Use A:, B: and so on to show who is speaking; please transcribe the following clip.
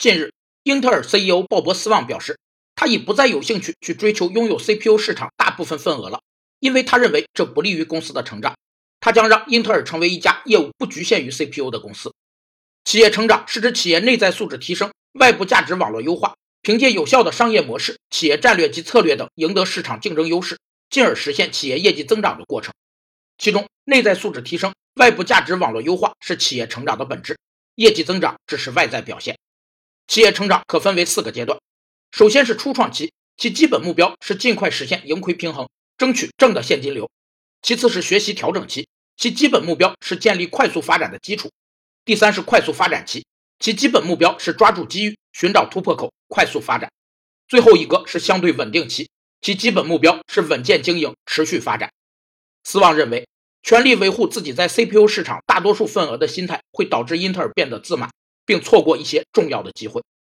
A: 近日，英特尔 CEO 鲍勃·斯旺表示，他已不再有兴趣去追求拥有 CPU 市场大部分份额了，因为他认为这不利于公司的成长。他将让英特尔成为一家业务不局限于 CPU 的公司。企业成长是指企业内在素质提升、外部价值网络优化，凭借有效的商业模式、企业战略及策略等赢得市场竞争优势，进而实现企业业绩增长的过程。其中，内在素质提升、外部价值网络优化是企业成长的本质，业绩增长只是外在表现。企业成长可分为四个阶段，首先是初创期，其基本目标是尽快实现盈亏平衡，争取正的现金流；其次是学习调整期，其基本目标是建立快速发展的基础；第三是快速发展期，其基本目标是抓住机遇，寻找突破口，快速发展；最后一个是相对稳定期，其基本目标是稳健经营，持续发展。斯旺认为，全力维护自己在 CPU 市场大多数份额的心态，会导致英特尔变得自满。并错过一些重要的机会。